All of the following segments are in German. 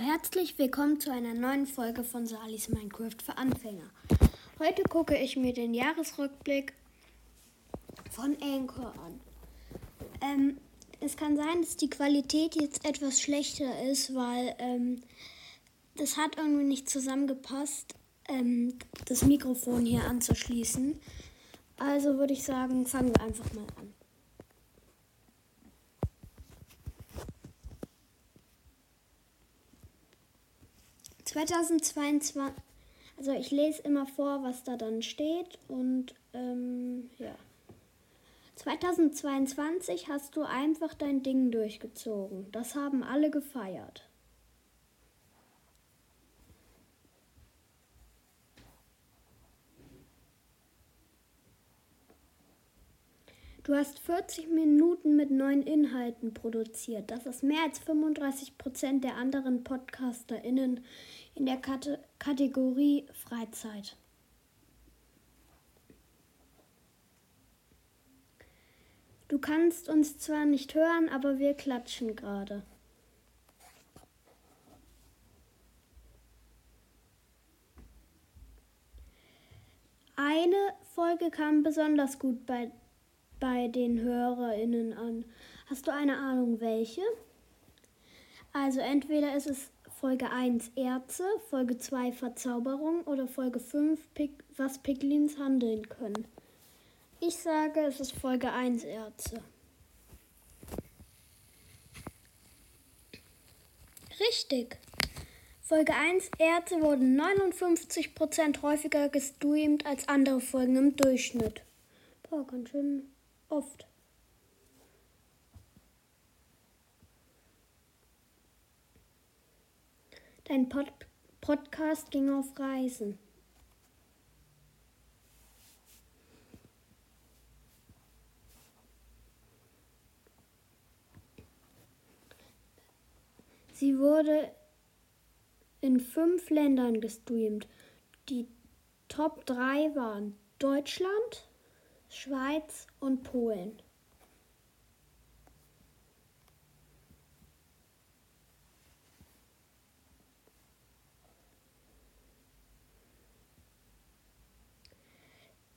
herzlich willkommen zu einer neuen Folge von Salis Minecraft für Anfänger. Heute gucke ich mir den Jahresrückblick von Anchor an. Ähm, es kann sein, dass die Qualität jetzt etwas schlechter ist, weil ähm, das hat irgendwie nicht zusammengepasst, ähm, das Mikrofon hier anzuschließen. Also würde ich sagen, fangen wir einfach mal an. 2022, also ich lese immer vor, was da dann steht und ähm, ja. 2022 hast du einfach dein Ding durchgezogen. Das haben alle gefeiert. Du hast 40 Minuten mit neuen Inhalten produziert. Das ist mehr als 35 Prozent der anderen PodcasterInnen in der Kate Kategorie Freizeit. Du kannst uns zwar nicht hören, aber wir klatschen gerade. Eine Folge kam besonders gut bei bei den HörerInnen an. Hast du eine Ahnung, welche? Also entweder ist es Folge 1 Ärzte, Folge 2 Verzauberung oder Folge 5 Pik was Piglins handeln können. Ich sage, es ist Folge 1 Ärzte. Richtig. Folge 1 Ärzte wurden 59% häufiger gestreamt als andere Folgen im Durchschnitt. Boah, ganz schön oft. Dein Pod Podcast ging auf Reisen. Sie wurde in fünf Ländern gestreamt. Die Top 3 waren Deutschland, Schweiz und Polen.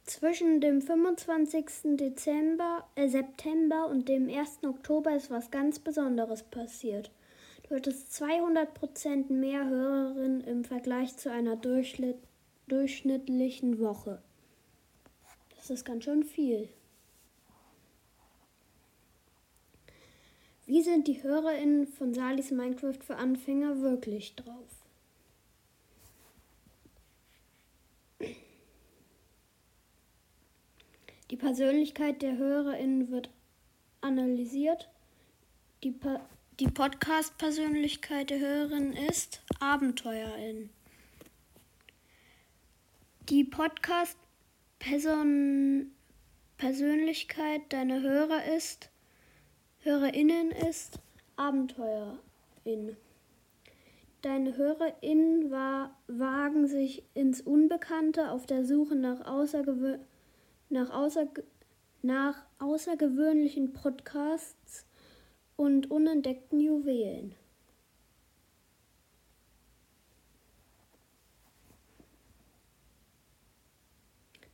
Zwischen dem 25. Dezember, äh, September und dem 1. Oktober ist was ganz Besonderes passiert. Du hattest 200% mehr Hörerinnen im Vergleich zu einer durchschnittlichen Woche. Das ist ganz schön viel. Wie sind die HörerInnen von Salis Minecraft für Anfänger wirklich drauf? Die Persönlichkeit der HörerInnen wird analysiert. Die, die Podcast-Persönlichkeit der Hörerin ist Abenteuerin. Die Podcast Person, Persönlichkeit deiner Hörer ist, HörerInnen ist, Abenteuerin. Deine HörerInnen war, wagen sich ins Unbekannte auf der Suche nach, außergewö nach, außerge nach außergewöhnlichen Podcasts und unentdeckten Juwelen.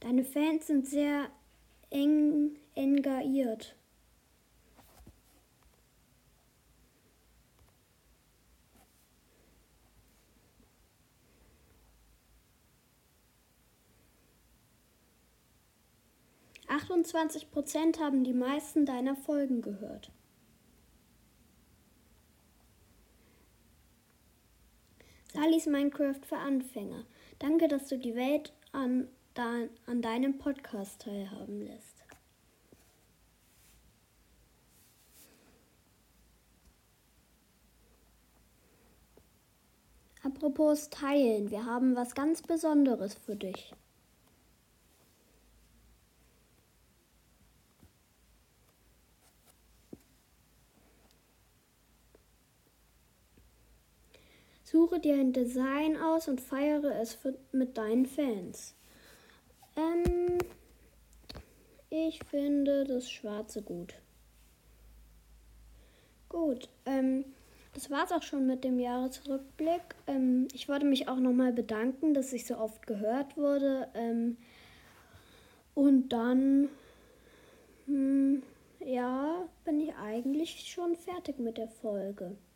Deine Fans sind sehr eng engagiert. Achtundzwanzig Prozent haben die meisten deiner Folgen gehört. Salis Minecraft für Anfänger. Danke, dass du die Welt an an deinem Podcast teilhaben lässt. Apropos teilen, wir haben was ganz Besonderes für dich. Suche dir ein Design aus und feiere es mit deinen Fans. Ähm, ich finde das Schwarze gut. Gut, ähm, das war's auch schon mit dem Jahresrückblick. Ähm, ich wollte mich auch nochmal bedanken, dass ich so oft gehört wurde. Ähm, und dann, hm, ja, bin ich eigentlich schon fertig mit der Folge.